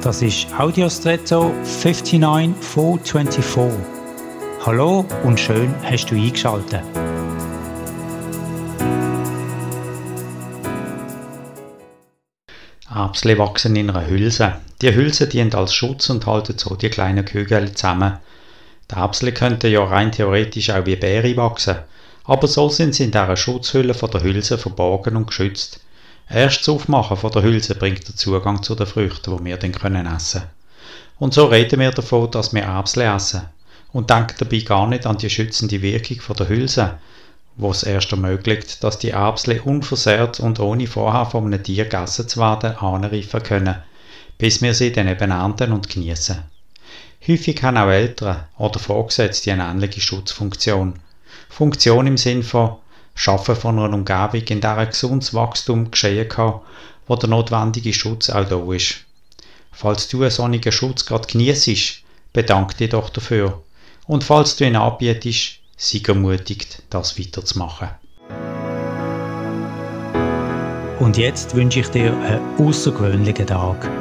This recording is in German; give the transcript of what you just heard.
Das ist Audiostretto 59424. Hallo und schön hast du eingeschaltet. Apsle wachsen in einer Hülse. Die Hülse dient als Schutz und halten so die kleinen Kügel zusammen. Die Apsle könnten ja rein theoretisch auch wie Beere wachsen, aber so sind sie in dieser Schutzhülle von der Hülse verborgen und geschützt. Erst das Aufmachen von der Hülse bringt den Zugang zu den Früchten, die wir dann können essen Und so reden wir davon, dass wir Apsle essen und denken dabei gar nicht an die schützende Wirkung von der Hülse, wo es erst ermöglicht, dass die Apsle unversehrt und ohne vorher von einem Tier gegessen zu werden anreifen können, bis wir sie dann eben ernten und genießen. Häufig haben auch Eltern oder Vorgesetzte eine ähnliche Schutzfunktion. Funktion im Sinn von Schaffen von einer Umgebung, in der ein gesundes Wachstum geschehen kann, wo der notwendige Schutz auch da ist. Falls du einen solchen Schutz gerade genießt, bedank dich doch dafür. Und falls du ihn anbietest, sei ermutigt, das weiterzumachen. Und jetzt wünsche ich dir einen außergewöhnlichen Tag.